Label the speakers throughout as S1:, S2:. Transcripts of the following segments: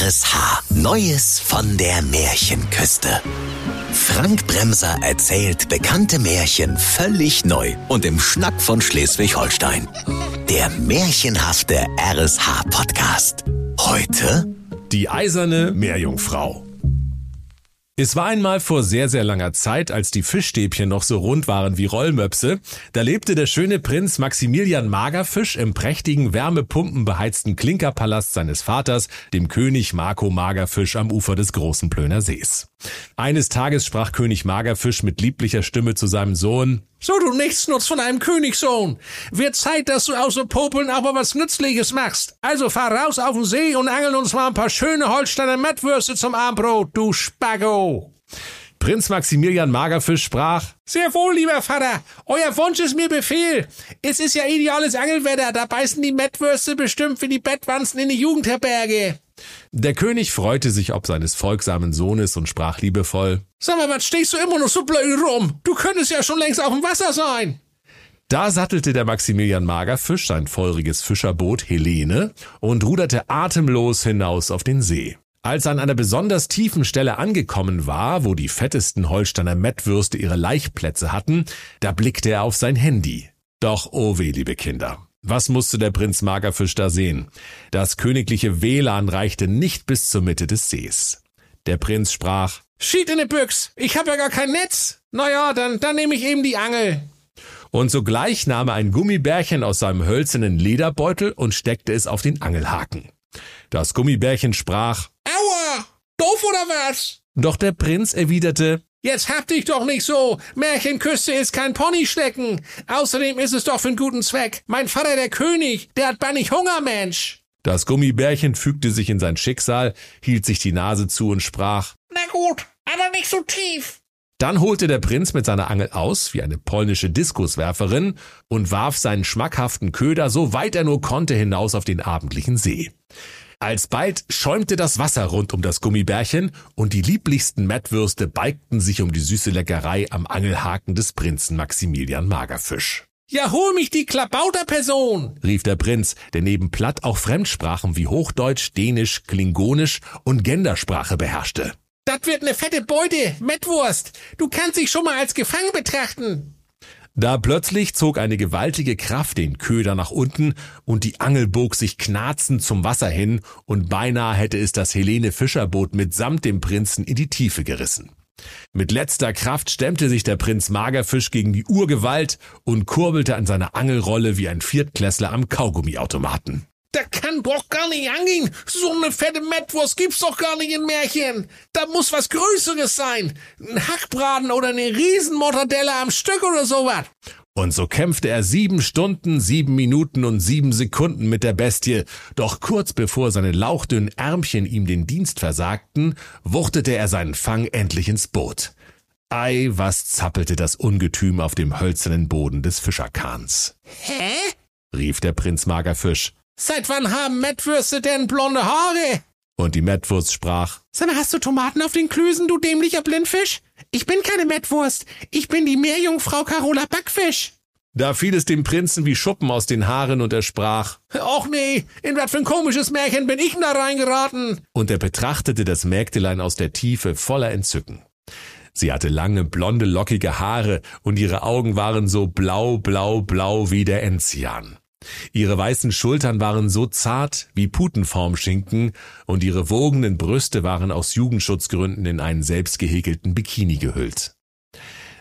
S1: RSH. Neues von der Märchenküste. Frank Bremser erzählt bekannte Märchen völlig neu und im Schnack von Schleswig-Holstein. Der märchenhafte RSH-Podcast. Heute
S2: Die eiserne Meerjungfrau. Es war einmal vor sehr, sehr langer Zeit, als die Fischstäbchen noch so rund waren wie Rollmöpse. Da lebte der schöne Prinz Maximilian Magerfisch im prächtigen, wärmepumpenbeheizten Klinkerpalast seines Vaters, dem König Marco Magerfisch am Ufer des großen Plöner Sees. Eines Tages sprach König Magerfisch mit lieblicher Stimme zu seinem Sohn,
S3: So, du Nichtsnutz von einem Königssohn. Wird Zeit, dass du außer Popeln auch mal was Nützliches machst. Also fahr raus auf den See und angeln uns mal ein paar schöne Holsteiner Mettwürste zum Abendbrot, du Spaggo.
S2: Prinz Maximilian Magerfisch sprach,
S3: Sehr wohl, lieber Vater. Euer Wunsch ist mir Befehl. Es ist ja ideales Angelwetter. Da beißen die Mettwürste bestimmt wie die Bettwanzen in die Jugendherberge.
S2: Der König freute sich ob seines folgsamen Sohnes und sprach liebevoll,
S3: Sag mal, was stehst du immer noch so blöd rum? Du könntest ja schon längst auf dem Wasser sein.
S2: Da sattelte der Maximilian Magerfisch sein feuriges Fischerboot Helene und ruderte atemlos hinaus auf den See. Als er an einer besonders tiefen Stelle angekommen war, wo die fettesten Holsteiner Mettwürste ihre Laichplätze hatten, da blickte er auf sein Handy. Doch, oh weh, liebe Kinder. Was musste der Prinz Magerfisch da sehen? Das königliche WLAN reichte nicht bis zur Mitte des Sees. Der Prinz sprach,
S3: Schied in die Büchs. Ich hab ja gar kein Netz. Naja, dann, dann nehme ich eben die Angel.
S2: und sogleich nahm er ein Gummibärchen aus seinem hölzernen Lederbeutel und steckte es auf den Angelhaken. Das Gummibärchen sprach,
S3: Aua! Doof oder was?
S2: doch der Prinz erwiderte,
S3: Jetzt hab dich doch nicht so. Märchenküste ist kein Ponyschlecken. Außerdem ist es doch für einen guten Zweck. Mein Vater, der König, der hat bannig Hunger, Mensch.
S2: das Gummibärchen fügte sich in sein Schicksal, hielt sich die Nase zu und sprach,
S3: Na gut, aber nicht so tief.
S2: Dann holte der Prinz mit seiner Angel aus, wie eine polnische Diskuswerferin, und warf seinen schmackhaften Köder so weit er nur konnte hinaus auf den abendlichen See. Alsbald schäumte das Wasser rund um das Gummibärchen und die lieblichsten Mettwürste beigten sich um die süße Leckerei am Angelhaken des Prinzen Maximilian Magerfisch.
S3: Ja, hol mich die Klabauterperson.
S2: rief der Prinz, der neben Platt auch Fremdsprachen wie Hochdeutsch, Dänisch, Klingonisch und Gendersprache beherrschte.
S3: Das wird ne fette Beute, Mettwurst. Du kannst dich schon mal als gefangen betrachten.
S2: Da plötzlich zog eine gewaltige Kraft den Köder nach unten und die Angel bog sich knarzend zum Wasser hin und beinahe hätte es das Helene Fischerboot mitsamt dem Prinzen in die Tiefe gerissen. Mit letzter Kraft stemmte sich der Prinz Magerfisch gegen die Urgewalt und kurbelte an seiner Angelrolle wie ein Viertklässler am Kaugummiautomaten.
S3: Da kann doch gar nicht angehen. So ne fette Mettwurst gibt's doch gar nicht in Märchen. Da muss was Größeres sein. Ein Hackbraten oder eine Riesenmortadelle am Stück oder sowas.
S2: Und so kämpfte er sieben Stunden, sieben Minuten und sieben Sekunden mit der Bestie, doch kurz bevor seine lauchdünnen Ärmchen ihm den Dienst versagten, wuchtete er seinen Fang endlich ins Boot. Ei, was zappelte das Ungetüm auf dem hölzernen Boden des Fischerkahns,
S3: Hä?
S2: rief der Prinz Magerfisch,
S3: Seit wann haben Mettwürste denn blonde Haare?
S2: und die Mettwurst sprach,
S3: Sag mal, hast du Tomaten auf den Klößen, du dämlicher Blindfisch? Ich bin keine Mettwurst. Ich bin die Meerjungfrau Carola Backfisch.
S2: da fiel es dem Prinzen wie Schuppen aus den Haaren und er sprach,
S3: Och nee, in was für ein komisches Märchen bin ich denn da reingeraten?
S2: und er betrachtete das Mägdelein aus der Tiefe voller Entzücken. Sie hatte lange, blonde, lockige Haare und ihre Augen waren so blau, blau, blau wie der Enzian. Ihre weißen Schultern waren so zart wie Putenformschinken und ihre wogenden Brüste waren aus Jugendschutzgründen in einen selbstgehäkelten Bikini gehüllt.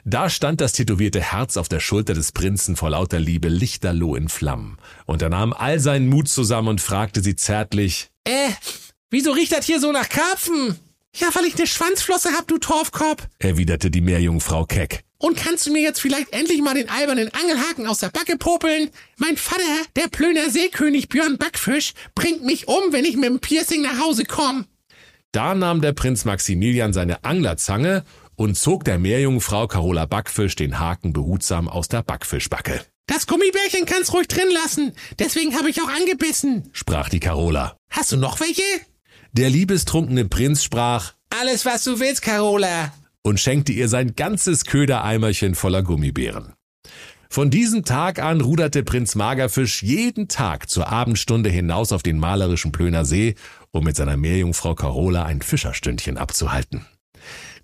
S2: Da stand das tätowierte Herz auf der Schulter des Prinzen vor lauter Liebe lichterloh in Flammen, und er nahm all seinen Mut zusammen und fragte sie zärtlich,
S3: Äh, wieso riecht das hier so nach Karpfen? Ja, weil ich ne Schwanzflosse hab, du Torfkorb.
S2: erwiderte die Meerjungfrau keck.
S3: Und kannst du mir jetzt vielleicht endlich mal den albernen Angelhaken aus der Backe popeln? Mein Vater, der Plöner Seekönig Björn Backfisch, bringt mich um, wenn ich mit dem Piercing nach Hause komm.
S2: Da nahm der Prinz Maximilian seine Anglerzange und zog der Meerjungfrau Carola Backfisch den Haken behutsam aus der Backfischbacke.
S3: Das Gummibärchen kannst ruhig drin lassen. Deswegen habe ich auch angebissen.
S2: sprach die Carola.
S3: Hast du noch welche?
S2: Der liebestrunkene Prinz sprach
S3: Alles, was du willst, Carola.
S2: Und schenkte ihr sein ganzes Ködereimerchen voller Gummibären. Von diesem Tag an ruderte Prinz Magerfisch jeden Tag zur Abendstunde hinaus auf den malerischen Plöner See, um mit seiner Meerjungfrau Carola ein Fischerstündchen abzuhalten.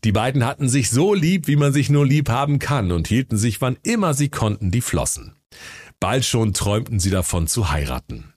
S2: Die beiden hatten sich so lieb, wie man sich nur lieb haben kann und hielten sich, wann immer sie konnten, die Flossen. Bald schon träumten sie davon zu heiraten.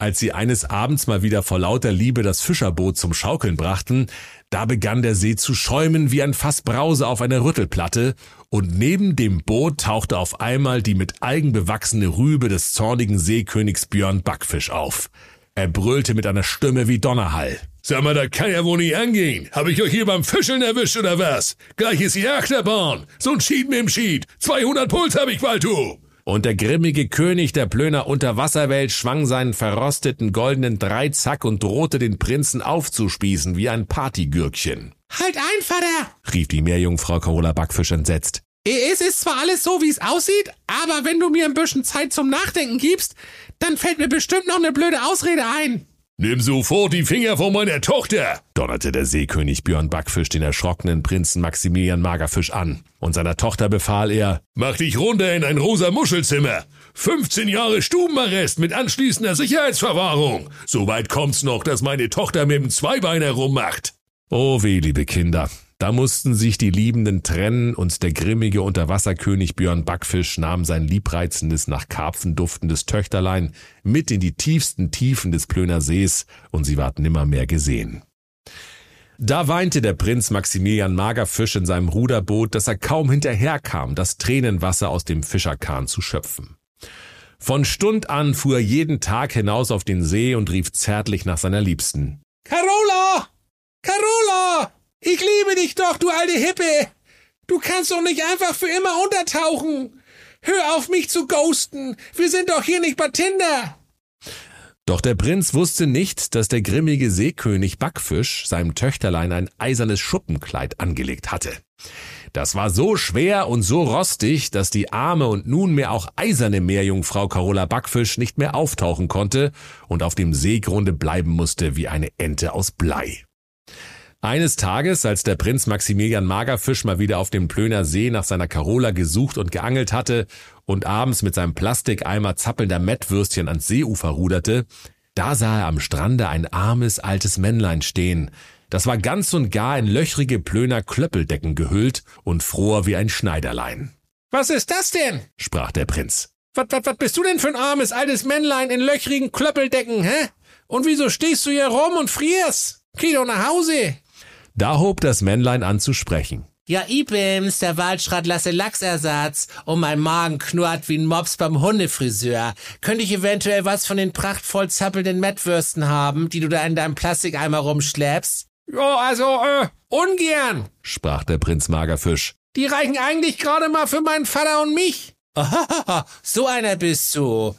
S2: Als sie eines Abends mal wieder vor lauter Liebe das Fischerboot zum Schaukeln brachten, da begann der See zu schäumen wie ein Fass Brause auf einer Rüttelplatte, und neben dem Boot tauchte auf einmal die mit Algen bewachsene Rübe des zornigen Seekönigs Björn Backfisch auf. Er brüllte mit einer Stimme wie Donnerhall.
S4: Sag mal, das kann ja wohl nicht angehen. Hab ich euch hier beim Fischeln erwischt oder was? Gleich ist die Achterbahn. So ein Schied mit dem Schied. 200 Puls hab ich bald, du
S2: und der grimmige König der Plöner Unterwasserwelt schwang seinen verrosteten goldenen Dreizack und drohte den Prinzen aufzuspießen wie ein Partygürkchen.
S3: Halt ein, Vater!
S2: rief die Meerjungfrau Carola Backfisch entsetzt.
S3: Es ist zwar alles so, wie es aussieht, aber wenn du mir ein bisschen Zeit zum Nachdenken gibst, dann fällt mir bestimmt noch eine blöde Ausrede ein.
S4: Nimm sofort die Finger von meiner Tochter,
S2: donnerte der Seekönig Björn Backfisch den erschrockenen Prinzen Maximilian Magerfisch an. Und seiner Tochter befahl er,
S4: Mach dich runter in ein rosa Muschelzimmer. 15 Jahre Stubenarrest mit anschließender Sicherheitsverwahrung. Soweit kommt's noch, dass meine Tochter mit dem Zweibeiner rummacht.
S2: Oh weh, liebe Kinder. Da mussten sich die Liebenden trennen und der grimmige Unterwasserkönig Björn Backfisch nahm sein liebreizendes, nach Karpfen duftendes Töchterlein mit in die tiefsten Tiefen des Plöner Sees und sie ward nimmermehr gesehen. Da weinte der Prinz Maximilian Magerfisch in seinem Ruderboot, dass er kaum hinterherkam, das Tränenwasser aus dem Fischerkahn zu schöpfen. Von Stund an fuhr er jeden Tag hinaus auf den See und rief zärtlich nach seiner Liebsten.
S3: Carola! Ich liebe dich doch, du alte Hippe. Du kannst doch nicht einfach für immer untertauchen. Hör auf mich zu ghosten. Wir sind doch hier nicht bei Tinder.
S2: Doch der Prinz wusste nicht, dass der grimmige Seekönig Backfisch seinem Töchterlein ein eisernes Schuppenkleid angelegt hatte. Das war so schwer und so rostig, dass die arme und nunmehr auch eiserne Meerjungfrau Carola Backfisch nicht mehr auftauchen konnte und auf dem Seegrunde bleiben musste wie eine Ente aus Blei. Eines Tages, als der Prinz Maximilian Magerfisch mal wieder auf dem Plöner See nach seiner Carola gesucht und geangelt hatte und abends mit seinem Plastikeimer zappelnder Mettwürstchen ans Seeufer ruderte, da sah er am Strande ein armes altes Männlein stehen. Das war ganz und gar in löchrige Plöner Klöppeldecken gehüllt und fror wie ein Schneiderlein.
S3: Was ist das denn?
S2: sprach der Prinz.
S3: Was, was, was bist du denn für ein armes altes Männlein in löchrigen Klöppeldecken, hä? Und wieso stehst du hier rum und frierst? Geh doch nach Hause.
S2: Da hob das Männlein an zu sprechen.
S5: Ja, ich bin's, der Waldschrat lasse Lachsersatz und mein Magen knurrt wie ein Mops beim Hundefriseur. Könnte ich eventuell was von den prachtvoll zappelnden Mettwürsten haben, die du da in deinem Plastikeimer rumschleppst?
S3: Ja, also, äh, ungern,
S2: sprach der Prinz Magerfisch.
S3: Die reichen eigentlich gerade mal für meinen Vater und mich.
S5: Oh, so einer bist du.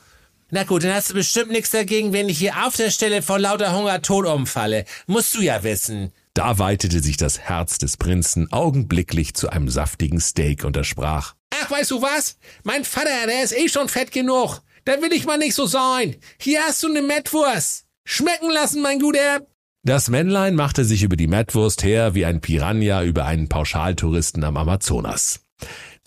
S5: Na gut, dann hast du bestimmt nichts dagegen, wenn ich hier auf der Stelle vor lauter Hunger tot umfalle. Musst du ja wissen.
S2: Da weitete sich das Herz des Prinzen augenblicklich zu einem saftigen Steak und er sprach.
S3: Ach, weißt du was? Mein Vater, der ist eh schon fett genug. Da will ich mal nicht so sein. Hier hast du ne Mettwurst. Schmecken lassen, mein Guter.
S2: Das Männlein machte sich über die Mettwurst her wie ein Piranha über einen Pauschaltouristen am Amazonas.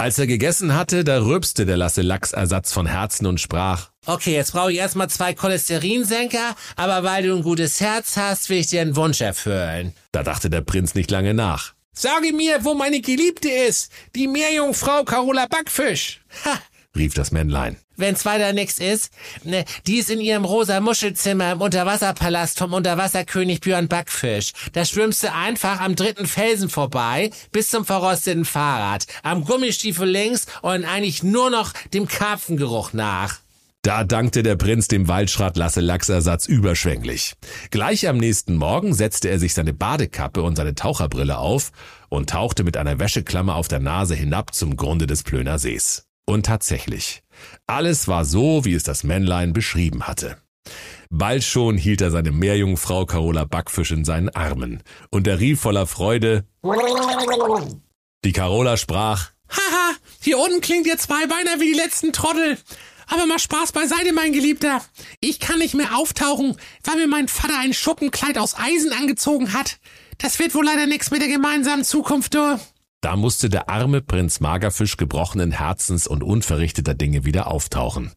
S2: Als er gegessen hatte, da rülpste der Lasse Lachsersatz von Herzen und sprach,
S5: Okay, jetzt brauche ich erstmal zwei Cholesterinsenker, aber weil du ein gutes Herz hast, will ich dir einen Wunsch erfüllen.
S2: Da dachte der Prinz nicht lange nach.
S3: Sage mir, wo meine Geliebte ist, die Meerjungfrau Carola Backfisch.
S5: Ha,
S2: rief das Männlein.
S5: Wenn's weiter nix ist, ne, die ist in ihrem rosa Muschelzimmer im Unterwasserpalast vom Unterwasserkönig Björn Backfisch. Da schwimmst du einfach am dritten Felsen vorbei bis zum verrosteten Fahrrad, am Gummistiefel links und eigentlich nur noch dem Karpfengeruch nach.
S2: Da dankte der Prinz dem Waldschrat Lasse Lachsersatz überschwänglich. Gleich am nächsten Morgen setzte er sich seine Badekappe und seine Taucherbrille auf und tauchte mit einer Wäscheklammer auf der Nase hinab zum Grunde des Plöner Sees. Und tatsächlich, alles war so, wie es das Männlein beschrieben hatte. Bald schon hielt er seine Meerjungfrau Carola Backfisch in seinen Armen, und er rief voller Freude. Die Carola sprach,
S3: Haha, hier unten klingt ihr Zweibeiner wie die letzten Trottel. Aber mal Spaß beiseite, mein Geliebter. Ich kann nicht mehr auftauchen, weil mir mein Vater ein Schuppenkleid aus Eisen angezogen hat. Das wird wohl leider nichts mit der gemeinsamen Zukunft, du.
S2: Da musste der arme Prinz Magerfisch gebrochenen Herzens und unverrichteter Dinge wieder auftauchen.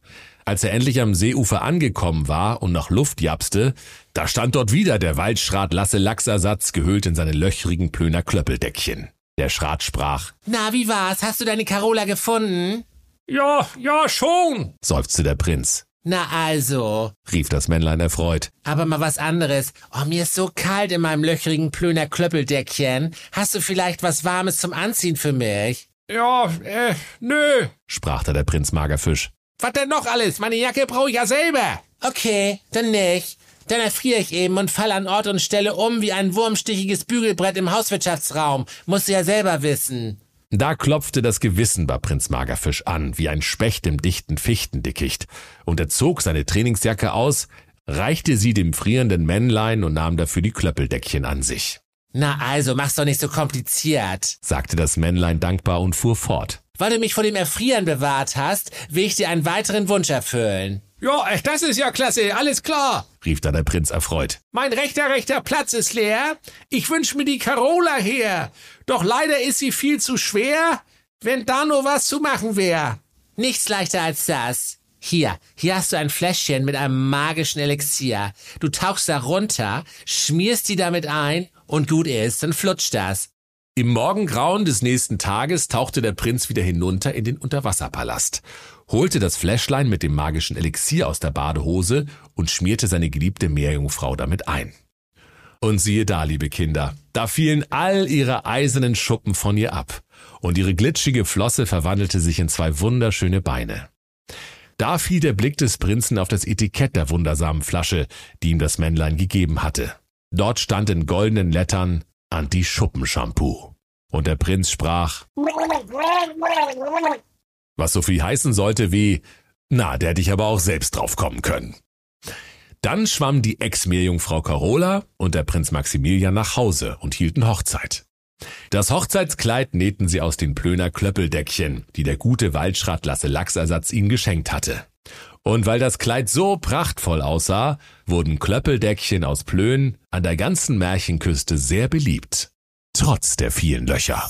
S2: Als er endlich am Seeufer angekommen war und nach Luft japste, da stand dort wieder der Waldschrat Lasse Lachsersatz gehüllt in seine löchrigen Plöner Klöppeldeckchen. Der Schrat sprach,
S5: Na, wie war's? Hast du deine Carola gefunden?
S3: Ja, ja, schon.
S2: seufzte der Prinz.
S5: Na also,
S2: rief das Männlein erfreut.
S5: aber mal was anderes. Oh, mir ist so kalt in meinem löchrigen Plöner Klöppeldeckchen. Hast du vielleicht was Warmes zum Anziehen für mich?
S3: Ja, äh, nö.
S2: sprach da der Prinz Magerfisch.
S3: Was denn noch alles? Meine Jacke brauche ich ja selber.
S5: Okay, dann nicht. Dann erfriere ich eben und fall an Ort und Stelle um wie ein wurmstichiges Bügelbrett im Hauswirtschaftsraum. Musst du ja selber wissen.
S2: Da klopfte das Gewissen bei Prinz Magerfisch an, wie ein Specht im dichten Fichtendickicht, und er zog seine Trainingsjacke aus, reichte sie dem frierenden Männlein und nahm dafür die Klöppeldeckchen an sich.
S5: Na also, mach's doch nicht so kompliziert.
S2: sagte das Männlein dankbar und fuhr fort.
S5: Weil du mich vor dem Erfrieren bewahrt hast, will ich dir einen weiteren Wunsch erfüllen.
S3: Ja, äh, das ist ja klasse, alles klar.
S2: rief da der Prinz erfreut.
S3: Mein rechter, rechter Platz ist leer. Ich wünsch mir die Carola her. Doch leider ist sie viel zu schwer, wenn da nur was zu machen wär.
S5: Nichts leichter als das. Hier, hier hast du ein Fläschchen mit einem magischen Elixier. Du tauchst da runter, schmierst die damit ein und gut ist, dann flutscht das.
S2: Im Morgengrauen des nächsten Tages tauchte der Prinz wieder hinunter in den Unterwasserpalast, holte das Fläschlein mit dem magischen Elixier aus der Badehose und schmierte seine geliebte Meerjungfrau damit ein. Und siehe da, liebe Kinder, da fielen all ihre eisernen Schuppen von ihr ab, und ihre glitschige Flosse verwandelte sich in zwei wunderschöne Beine. Da fiel der Blick des Prinzen auf das Etikett der wundersamen Flasche, die ihm das Männlein gegeben hatte. Dort stand in goldenen Lettern Anti-Schuppen-Shampoo. Und der Prinz sprach, was so viel heißen sollte wie, na, der hätte ich aber auch selbst drauf kommen können. Dann schwamm die Ex-Meerjungfrau Carola und der Prinz Maximilian nach Hause und hielten Hochzeit. Das Hochzeitskleid nähten sie aus den Plöner Klöppeldeckchen, die der gute Waldschrat Lasse Lachsersatz ihnen geschenkt hatte. Und weil das Kleid so prachtvoll aussah, wurden Klöppeldeckchen aus Plön an der ganzen Märchenküste sehr beliebt. Trotz der vielen Löcher.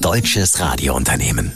S1: Deutsches Radiounternehmen.